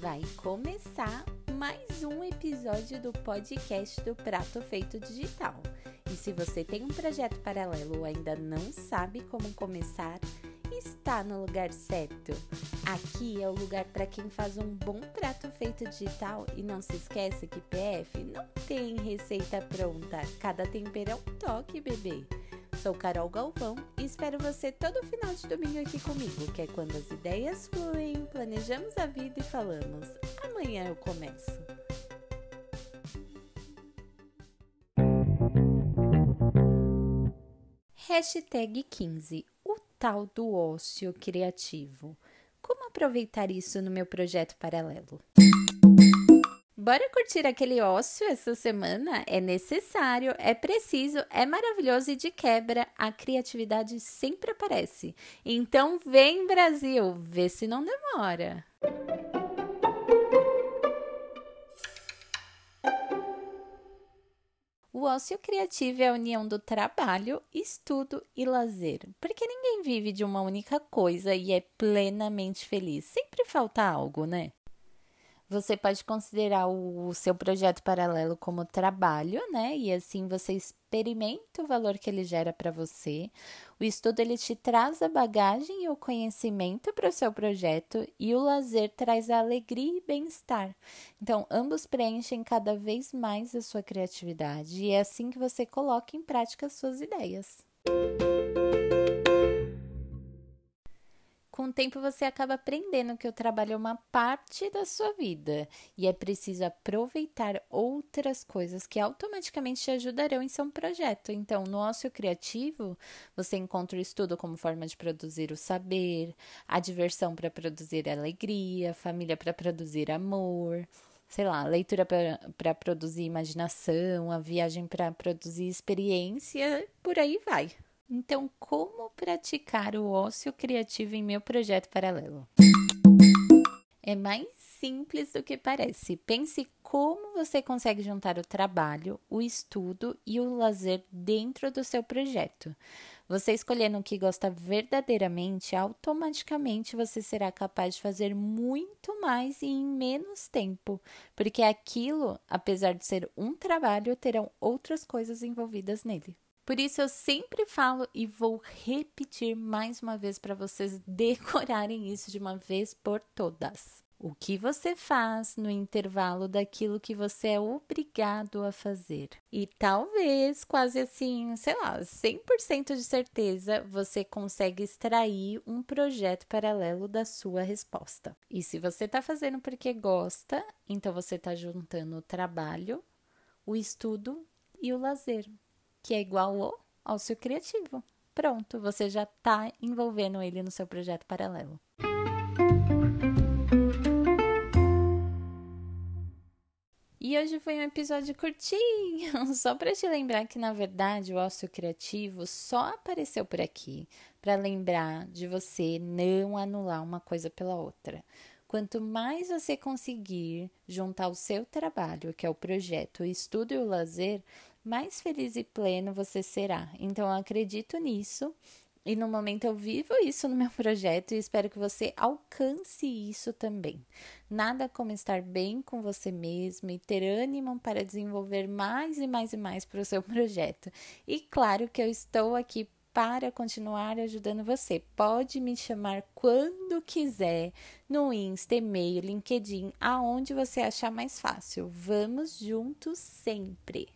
Vai começar mais um episódio do podcast do Prato Feito Digital. E se você tem um projeto paralelo ou ainda não sabe como começar, está no lugar certo. Aqui é o lugar para quem faz um bom prato feito digital e não se esqueça que PF não tem receita pronta. Cada tempero é um toque, bebê. Sou Carol Galvão e espero você todo final de domingo aqui comigo, que é quando as ideias fluem, planejamos a vida e falamos: amanhã eu começo. Hashtag 15 O tal do ócio criativo. Como aproveitar isso no meu projeto paralelo? Bora curtir aquele ócio essa semana? É necessário, é preciso, é maravilhoso e de quebra a criatividade sempre aparece. Então vem Brasil, vê se não demora. O ócio criativo é a união do trabalho, estudo e lazer, porque ninguém vive de uma única coisa e é plenamente feliz. Sempre falta algo, né? Você pode considerar o seu projeto paralelo como trabalho, né? E assim você experimenta o valor que ele gera para você. O estudo ele te traz a bagagem e o conhecimento para o seu projeto e o lazer traz a alegria e bem-estar. Então, ambos preenchem cada vez mais a sua criatividade e é assim que você coloca em prática as suas ideias. Com o tempo você acaba aprendendo que o trabalho é uma parte da sua vida e é preciso aproveitar outras coisas que automaticamente te ajudarão em seu projeto. Então, no ócio criativo, você encontra o estudo como forma de produzir o saber, a diversão para produzir alegria, a família para produzir amor sei lá, leitura para produzir imaginação, a viagem para produzir experiência, por aí vai. Então, como praticar o ócio criativo em meu projeto paralelo? É mais simples do que parece. Pense como você consegue juntar o trabalho, o estudo e o lazer dentro do seu projeto. Você escolhendo o que gosta verdadeiramente, automaticamente você será capaz de fazer muito mais e em menos tempo, porque aquilo, apesar de ser um trabalho, terão outras coisas envolvidas nele. Por isso eu sempre falo e vou repetir mais uma vez para vocês decorarem isso de uma vez por todas. O que você faz no intervalo daquilo que você é obrigado a fazer. E talvez, quase assim, sei lá, 100% de certeza, você consegue extrair um projeto paralelo da sua resposta. E se você está fazendo porque gosta, então você está juntando o trabalho, o estudo e o lazer que é igual ao ócio criativo. Pronto, você já está envolvendo ele no seu projeto paralelo. E hoje foi um episódio curtinho, só para te lembrar que na verdade o ócio criativo só apareceu por aqui para lembrar de você não anular uma coisa pela outra. Quanto mais você conseguir juntar o seu trabalho, que é o projeto, o estudo e o lazer, mais feliz e pleno você será. Então, eu acredito nisso. E no momento eu vivo isso no meu projeto e espero que você alcance isso também. Nada como estar bem com você mesmo e ter ânimo para desenvolver mais e mais e mais para o seu projeto. E claro que eu estou aqui para continuar ajudando você. Pode me chamar quando quiser no Insta, e-mail, LinkedIn, aonde você achar mais fácil. Vamos juntos sempre.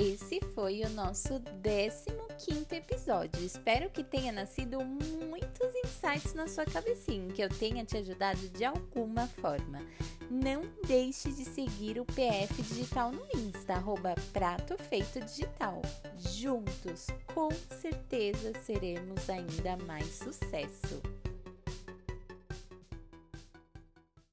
Esse foi o nosso 15 episódio. Espero que tenha nascido muitos insights na sua cabecinha, que eu tenha te ajudado de alguma forma. Não deixe de seguir o PF Digital no Insta, arroba Prato Feito Digital. Juntos, com certeza, seremos ainda mais sucesso.